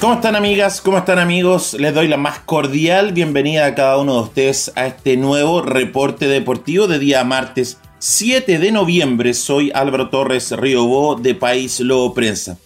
¿Cómo están amigas? ¿Cómo están amigos? Les doy la más cordial bienvenida a cada uno de ustedes a este nuevo reporte deportivo de día martes 7 de noviembre. Soy Álvaro Torres Riobó de País Lobo Prensa.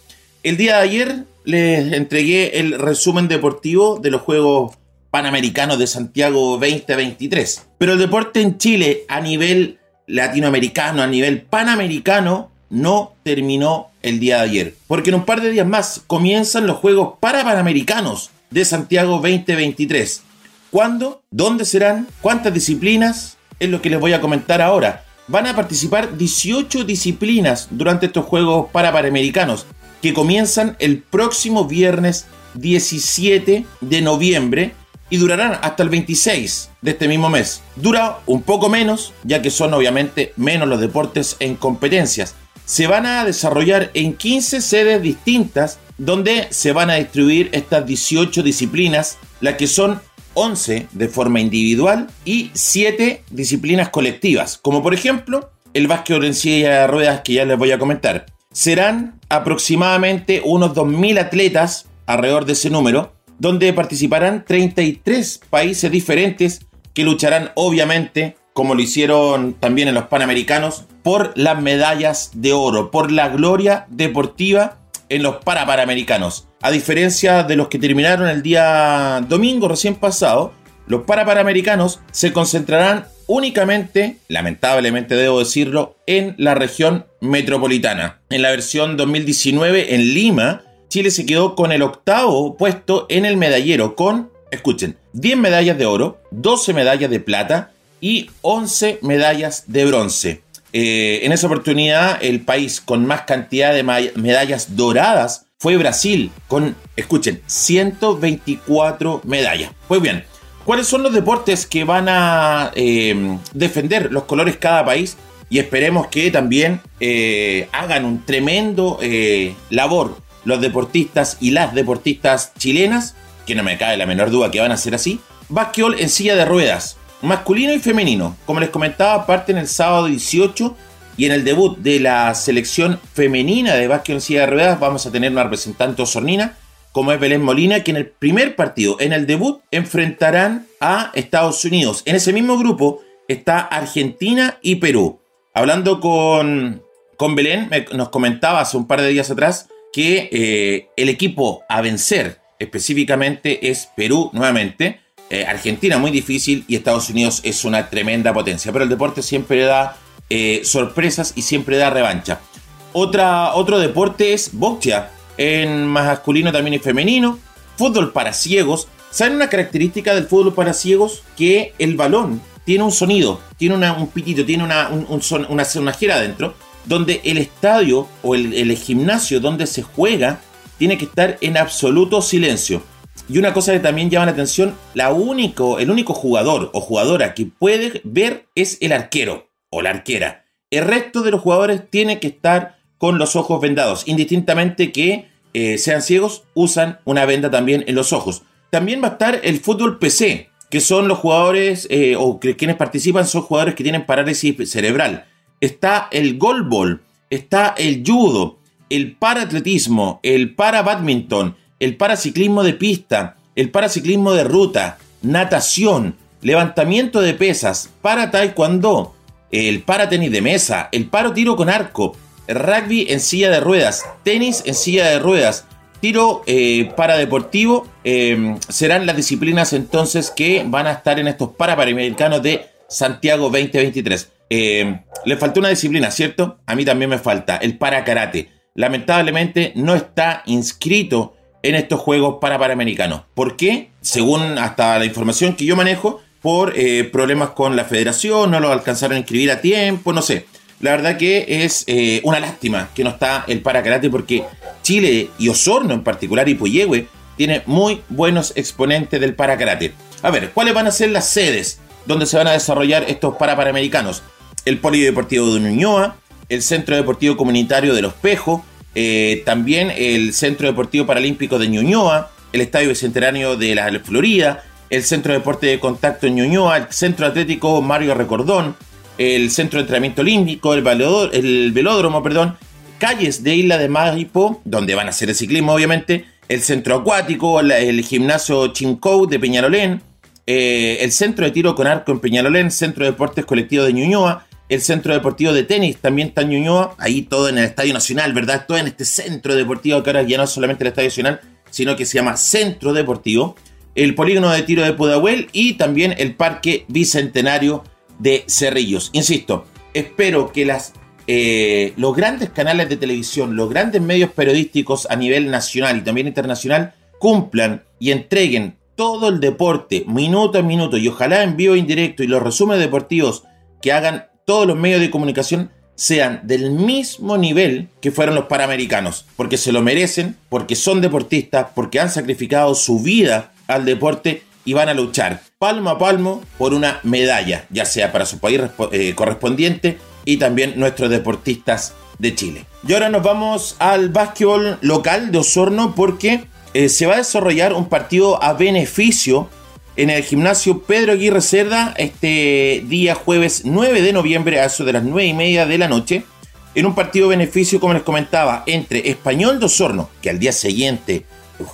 El día de ayer les entregué el resumen deportivo de los Juegos Panamericanos de Santiago 2023. Pero el deporte en Chile a nivel latinoamericano, a nivel panamericano, no terminó el día de ayer. Porque en un par de días más comienzan los Juegos Parapanamericanos de Santiago 2023. ¿Cuándo? ¿Dónde serán? ¿Cuántas disciplinas? Es lo que les voy a comentar ahora. Van a participar 18 disciplinas durante estos Juegos Parapanamericanos que comienzan el próximo viernes 17 de noviembre y durarán hasta el 26 de este mismo mes. Dura un poco menos, ya que son obviamente menos los deportes en competencias. Se van a desarrollar en 15 sedes distintas donde se van a distribuir estas 18 disciplinas, las que son 11 de forma individual y 7 disciplinas colectivas, como por ejemplo el básquet en silla de ruedas que ya les voy a comentar. Serán aproximadamente unos 2.000 atletas, alrededor de ese número, donde participarán 33 países diferentes que lucharán obviamente, como lo hicieron también en los Panamericanos, por las medallas de oro, por la gloria deportiva en los Parapanamericanos. A diferencia de los que terminaron el día domingo recién pasado, los Parapanamericanos se concentrarán únicamente, lamentablemente debo decirlo, en la región metropolitana. En la versión 2019 en Lima, Chile se quedó con el octavo puesto en el medallero con, escuchen, 10 medallas de oro, 12 medallas de plata y 11 medallas de bronce. Eh, en esa oportunidad, el país con más cantidad de medallas doradas fue Brasil, con, escuchen, 124 medallas. Pues bien, ¿cuáles son los deportes que van a eh, defender los colores cada país? Y esperemos que también eh, hagan un tremendo labor los deportistas y las deportistas chilenas, que no me cabe la menor duda que van a ser así, básquetbol en silla de ruedas, masculino y femenino. Como les comentaba, parten el sábado 18 y en el debut de la selección femenina de básquetbol en silla de ruedas vamos a tener una representante osornina, como es Belén Molina, que en el primer partido, en el debut, enfrentarán a Estados Unidos. En ese mismo grupo está Argentina y Perú. Hablando con, con Belén, nos comentaba hace un par de días atrás que eh, el equipo a vencer específicamente es Perú nuevamente. Eh, Argentina muy difícil y Estados Unidos es una tremenda potencia. Pero el deporte siempre da eh, sorpresas y siempre da revancha. Otra, otro deporte es boxea, en masculino también y femenino. Fútbol para ciegos. ¿Saben una característica del fútbol para ciegos? Que el balón tiene un sonido, tiene un pitito, tiene una, una sonajera adentro donde el estadio o el, gimnasio donde se juega tiene que estar en absoluto silencio. Y una cosa que también llama la atención, la único, el único jugador o jugadora que puede ver es el arquero o la arquera. El resto de los jugadores tiene que estar con los ojos vendados, indistintamente que eh, sean ciegos, usan una venda también en los ojos. También va a estar el fútbol PC, que son los jugadores eh, o quienes participan son jugadores que tienen parálisis cerebral está el golbol, está el judo, el paraatletismo, el para badminton, el paraciclismo de pista, el paraciclismo de ruta, natación, levantamiento de pesas, para taekwondo, el para tenis de mesa, el paro tiro con arco, rugby en silla de ruedas, tenis en silla de ruedas, tiro eh, para deportivo, em, serán las disciplinas entonces que van a estar en estos para panamericanos de Santiago 2023. Eh, le faltó una disciplina, ¿cierto? A mí también me falta, el para karate. Lamentablemente no está inscrito en estos Juegos para Panamericanos. ¿Por qué? Según hasta la información que yo manejo, por eh, problemas con la federación, no lo alcanzaron a inscribir a tiempo, no sé. La verdad que es eh, una lástima que no está el para karate porque Chile y Osorno en particular y Puyehue tiene muy buenos exponentes del para. A ver, ¿cuáles van a ser las sedes donde se van a desarrollar estos para panamericanos? el Polideportivo de Ñuñoa, el Centro Deportivo Comunitario de Los Pejos, eh, también el Centro Deportivo Paralímpico de Ñuñoa, el Estadio Bicentenario de la Florida, el Centro de Deporte de Contacto en Ñuñoa, el Centro Atlético Mario Recordón, el Centro de Entrenamiento Olímpico, el, el Velódromo, perdón, calles de Isla de Maipo, donde van a hacer el ciclismo obviamente, el centro acuático, el gimnasio Chimcou de Peñalolén, eh, el centro de tiro con arco en Peñalolén, centro de deportes colectivo de Ñuñoa, el centro deportivo de tenis también está Ñuñoa, ahí todo en el Estadio Nacional, ¿verdad? Todo en este centro deportivo que ahora ya no es solamente el Estadio Nacional, sino que se llama Centro Deportivo, el polígono de tiro de Pudahuel y también el Parque Bicentenario de Cerrillos. Insisto, espero que las, eh, los grandes canales de televisión, los grandes medios periodísticos a nivel nacional y también internacional cumplan y entreguen todo el deporte minuto a minuto y ojalá en vivo e indirecto y los resúmenes deportivos que hagan todos los medios de comunicación sean del mismo nivel que fueron los Panamericanos, porque se lo merecen, porque son deportistas, porque han sacrificado su vida al deporte y van a luchar palmo a palmo por una medalla, ya sea para su país eh, correspondiente y también nuestros deportistas de Chile. Y ahora nos vamos al básquetbol local de Osorno porque eh, se va a desarrollar un partido a beneficio en el gimnasio Pedro Aguirre Cerda este día jueves 9 de noviembre a eso de las 9 y media de la noche en un partido beneficio, como les comentaba, entre Español de Osorno, que al día siguiente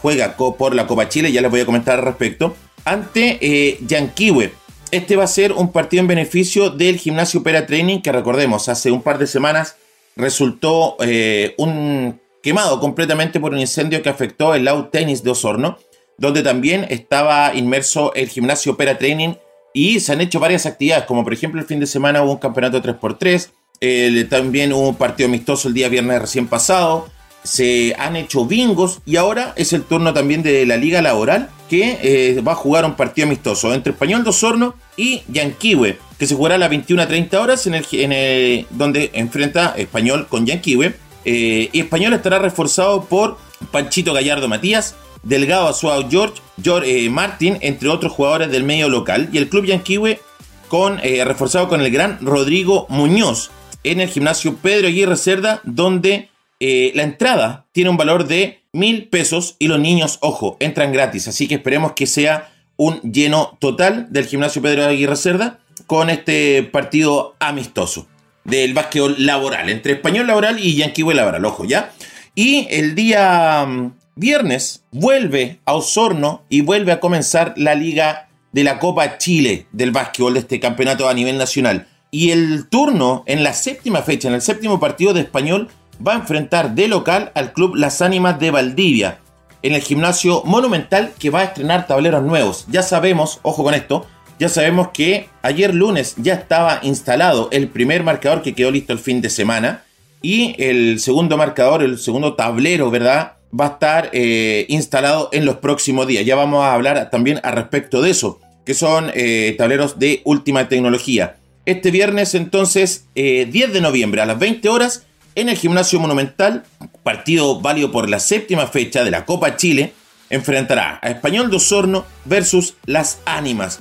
juega por la Copa Chile, ya les voy a comentar al respecto, ante eh, Yanquiwe. Este va a ser un partido en beneficio del gimnasio Pera Training, que recordemos, hace un par de semanas resultó eh, un quemado completamente por un incendio que afectó el Loud Tennis de Osorno donde también estaba inmerso el gimnasio Opera Training y se han hecho varias actividades, como por ejemplo el fin de semana hubo un campeonato 3x3, también hubo un partido amistoso el día viernes recién pasado, se han hecho bingos y ahora es el turno también de la Liga Laboral que eh, va a jugar un partido amistoso entre Español de Osorno y Yanquiwe, que se jugará a las 21 30 horas en el, donde enfrenta Español con Yanquiwe. Eh, y Español estará reforzado por Panchito Gallardo Matías, Delgado Azuao George, George eh, Martin, entre otros jugadores del medio local. Y el club Yanquiwe con, eh, reforzado con el gran Rodrigo Muñoz en el gimnasio Pedro Aguirre Cerda, donde eh, la entrada tiene un valor de mil pesos y los niños, ojo, entran gratis. Así que esperemos que sea un lleno total del gimnasio Pedro Aguirre Cerda con este partido amistoso del básquetbol laboral, entre español laboral y Yanquiwe laboral, ojo, ¿ya? Y el día mm, viernes vuelve a Osorno y vuelve a comenzar la liga de la Copa Chile del básquetbol de este campeonato a nivel nacional. Y el turno en la séptima fecha, en el séptimo partido de español, va a enfrentar de local al club Las Ánimas de Valdivia en el gimnasio monumental que va a estrenar tableros nuevos. Ya sabemos, ojo con esto, ya sabemos que ayer lunes ya estaba instalado el primer marcador que quedó listo el fin de semana y el segundo marcador, el segundo tablero, ¿verdad? Va a estar eh, instalado en los próximos días. Ya vamos a hablar también al respecto de eso, que son eh, tableros de última tecnología. Este viernes entonces, 10 eh, de noviembre a las 20 horas, en el Gimnasio Monumental, partido válido por la séptima fecha de la Copa Chile, enfrentará a Español de Osorno versus Las Ánimas.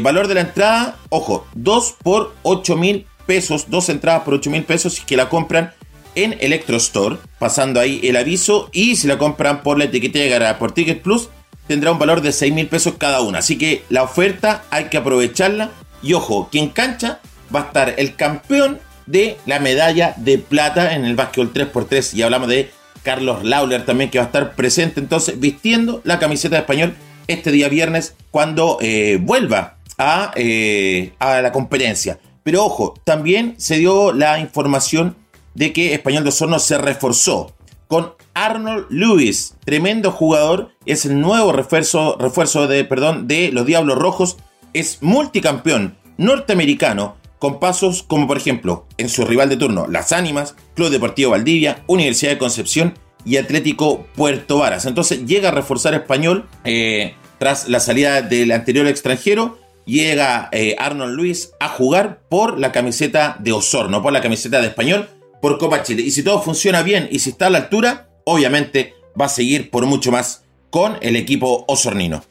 valor de la entrada, ojo, 2 por 8 mil pesos, dos entradas por 8 mil pesos y que la compran en Electro Store, pasando ahí el aviso y si la compran por la etiqueta de por Ticket Plus tendrá un valor de 6 mil pesos cada una. Así que la oferta hay que aprovecharla y ojo, quien cancha va a estar el campeón de la medalla de plata en el básquetbol 3x3 y hablamos de Carlos Lauler también que va a estar presente entonces vistiendo la camiseta de español este día viernes cuando eh, vuelva a, eh, a la competencia. Pero ojo, también se dio la información de que Español de Osorno se reforzó con Arnold Lewis, tremendo jugador, es el nuevo refuerzo, refuerzo de, perdón, de los Diablos Rojos, es multicampeón norteamericano con pasos como por ejemplo en su rival de turno Las Ánimas, Club Deportivo Valdivia, Universidad de Concepción y Atlético Puerto Varas. Entonces llega a reforzar español eh, tras la salida del anterior extranjero. Llega eh, Arnold Luis a jugar por la camiseta de Osorno, por la camiseta de español por Copa Chile. Y si todo funciona bien y si está a la altura, obviamente va a seguir por mucho más con el equipo osornino.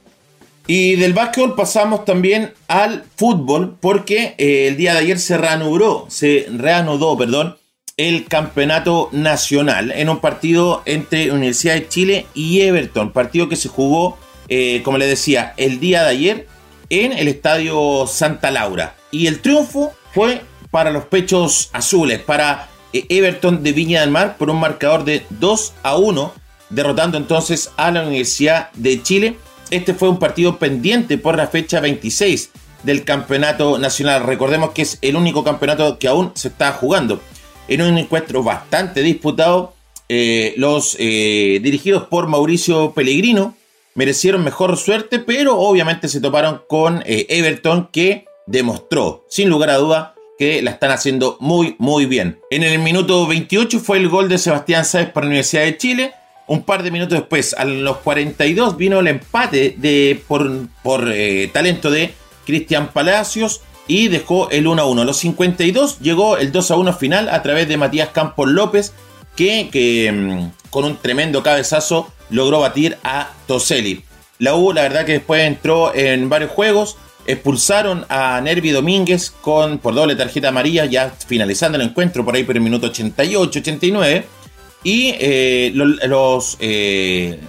Y del básquetbol pasamos también al fútbol porque eh, el día de ayer se reanudó, se reanudó, perdón, el campeonato nacional en un partido entre Universidad de Chile y Everton, partido que se jugó, eh, como le decía, el día de ayer en el estadio Santa Laura. Y el triunfo fue para los pechos azules, para Everton de Viña del Mar por un marcador de 2 a 1 derrotando entonces a la Universidad de Chile. Este fue un partido pendiente por la fecha 26 del campeonato nacional. Recordemos que es el único campeonato que aún se está jugando. En un encuentro bastante disputado, eh, los eh, dirigidos por Mauricio Pellegrino merecieron mejor suerte, pero obviamente se toparon con eh, Everton que demostró, sin lugar a duda, que la están haciendo muy, muy bien. En el minuto 28 fue el gol de Sebastián Sáez para la Universidad de Chile. Un par de minutos después, a los 42, vino el empate de, por, por talento de Cristian Palacios y dejó el 1 a 1. A los 52 llegó el 2 a 1 final a través de Matías Campos López, que, mm, con un tremendo cabezazo logró batir a Toselli. La U, la verdad que después entró en varios juegos, expulsaron a Nervi Domínguez con, por doble tarjeta amarilla, ya finalizando el encuentro por ahí por el minuto 88, 89. Y eh, los, eh,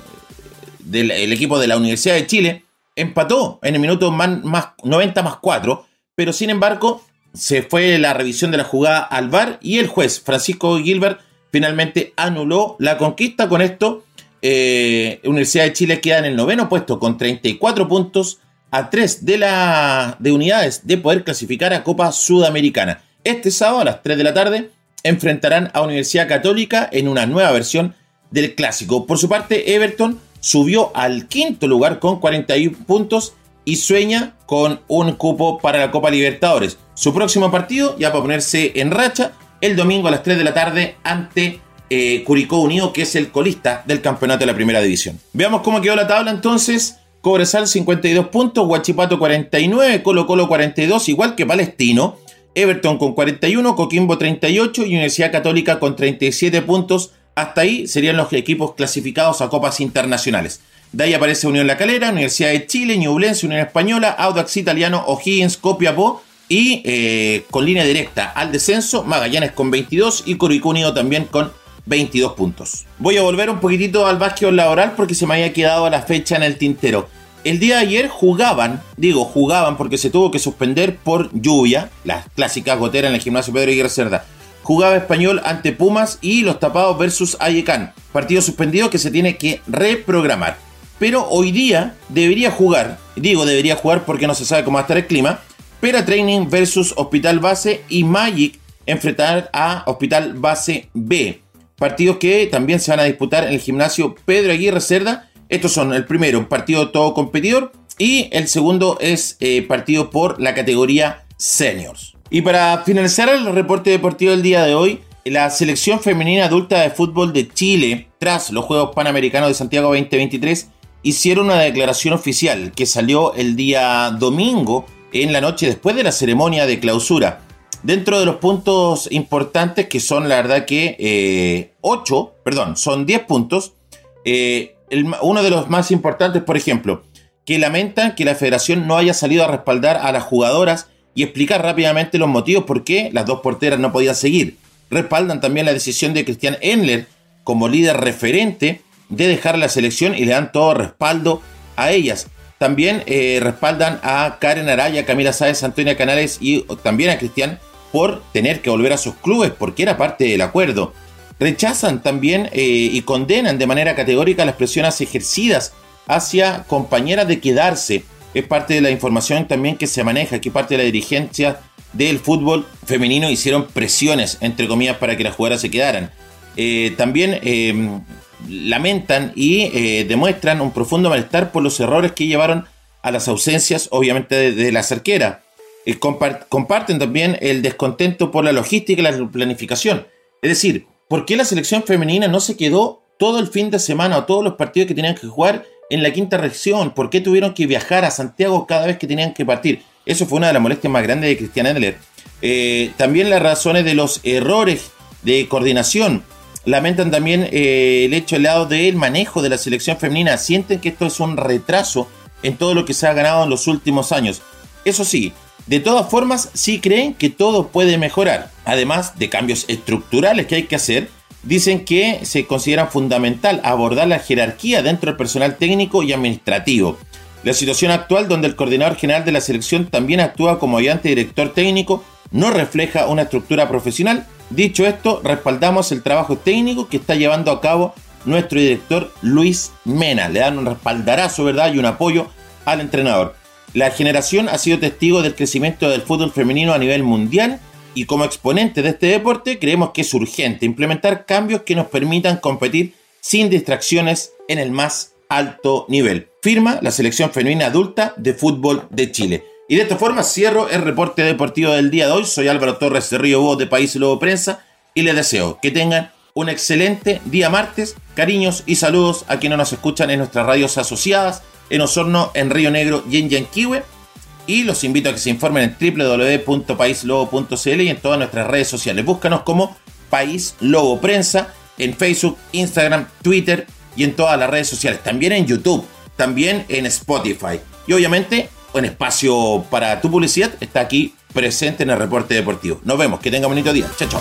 el equipo de la Universidad de Chile empató en el minuto más, 90 más 4, pero sin embargo se fue la revisión de la jugada al VAR y el juez Francisco Gilbert finalmente anuló la conquista. Con esto, eh, Universidad de Chile queda en el noveno puesto con 34 puntos a 3 de, la, de unidades de poder clasificar a Copa Sudamericana. Este sábado a las 3 de la tarde enfrentarán a Universidad Católica en una nueva versión del clásico. Por su parte, Everton subió al quinto lugar con 41 puntos y sueña con un cupo para la Copa Libertadores. Su próximo partido, ya para ponerse en racha, el domingo a las 3 de la tarde ante eh, Curicó Unido, que es el colista del campeonato de la primera división. Veamos cómo quedó la tabla entonces. Cobresal 52 puntos, Huachipato 49, Colo Colo 42, igual que Palestino. Everton con 41, Coquimbo 38 y Universidad Católica con 37 puntos hasta ahí serían los equipos clasificados a copas internacionales. De ahí aparece Unión La Calera, Universidad de Chile, Ñublense, Unión Española, Audax Italiano, O'Higgins, Copiapó y eh, con línea directa al descenso, Magallanes con 22 y Coricunio también con 22 puntos. Voy a volver un poquitito al básquet laboral porque se me había quedado la fecha en el tintero. El día de ayer jugaban, digo jugaban porque se tuvo que suspender por lluvia, las clásicas goteras en el gimnasio Pedro Aguirre Cerda jugaba Español ante Pumas y los tapados versus Ayecán. Partido suspendido que se tiene que reprogramar. Pero hoy día debería jugar, digo debería jugar porque no se sabe cómo va a estar el clima, Pera Training versus Hospital Base y Magic enfrentar a Hospital Base B. Partidos que también se van a disputar en el gimnasio Pedro Aguirre Cerda. Estos son el primero, un partido todo competidor y el segundo es eh, partido por la categoría seniors. Y para finalizar el reporte deportivo del día de hoy, la selección femenina adulta de fútbol de Chile, tras los Juegos Panamericanos de Santiago 2023, hicieron una declaración oficial que salió el día domingo en la noche después de la ceremonia de clausura. Dentro de los puntos importantes, que son la verdad que 8, eh, perdón, son 10 puntos, eh, uno de los más importantes, por ejemplo, que lamentan que la federación no haya salido a respaldar a las jugadoras y explicar rápidamente los motivos por qué las dos porteras no podían seguir. Respaldan también la decisión de Cristian Enler como líder referente de dejar la selección y le dan todo respaldo a ellas. También eh, respaldan a Karen Araya, Camila Sáez, Antonia Canales y también a Cristian por tener que volver a sus clubes porque era parte del acuerdo. Rechazan también eh, y condenan de manera categórica las presiones ejercidas hacia compañeras de quedarse es parte de la información también que se maneja, aquí parte de la dirigencia del fútbol femenino hicieron presiones, entre comillas, para que las jugadoras se quedaran. Eh, también em, lamentan y eh, demuestran un profundo malestar por los errores que llevaron a las ausencias, obviamente, de, la cerquera. Eh, comparten también el descontento por la logística y la planificación. Es decir, ¿por qué la selección femenina no se quedó todo el fin de semana o todos los partidos que tenían que jugar en la quinta región? ¿Por qué tuvieron que viajar a Santiago cada vez que tenían que partir? Eso fue una de las molestias más grandes de Cristian Edler. Eh, también las razones de los errores de coordinación. Lamentan también eh, el hecho del lado del manejo de la selección femenina. Sienten que esto es un retraso en todo lo que se ha ganado en los últimos años. Eso sí, de todas formas, sí creen que todo puede mejorar, además de cambios estructurales que hay que hacer dicen que se considera fundamental abordar la jerarquía dentro del personal técnico y administrativo. La situación actual, donde el coordinador general de la selección también actúa como ayudante director técnico, no refleja una estructura profesional. Dicho esto, respaldamos el trabajo técnico que está llevando a cabo nuestro director Luis Mena. Le dan un respaldarazo, ¿verdad? Y un apoyo al entrenador. La generación ha sido testigo del crecimiento del fútbol femenino a nivel mundial y como exponente de este deporte creemos que es urgente implementar cambios que nos permitan competir sin distracciones en el más alto nivel. Firma la selección femenina adulta de fútbol de Chile. Y de esta forma cierro el reporte deportivo del día de hoy. Soy Álvaro Torres de Río Voz de País Lobo Prensa y les deseo que tengan un excelente día martes. Cariños y saludos a quienes nos escuchan en nuestras radios asociadas, en Osorno, en Río Negro y en Yanquihue. Y los invito a que se informen en www.paislobo.cl y en todas nuestras redes sociales. Búscanos como País Lobo Prensa en Facebook, Instagram, Twitter y en todas las redes sociales. También en YouTube, también en Spotify. Y obviamente, un espacio para tu publicidad está aquí presente en el reporte deportivo. Nos vemos, que tenga bonito día. Chao, chao.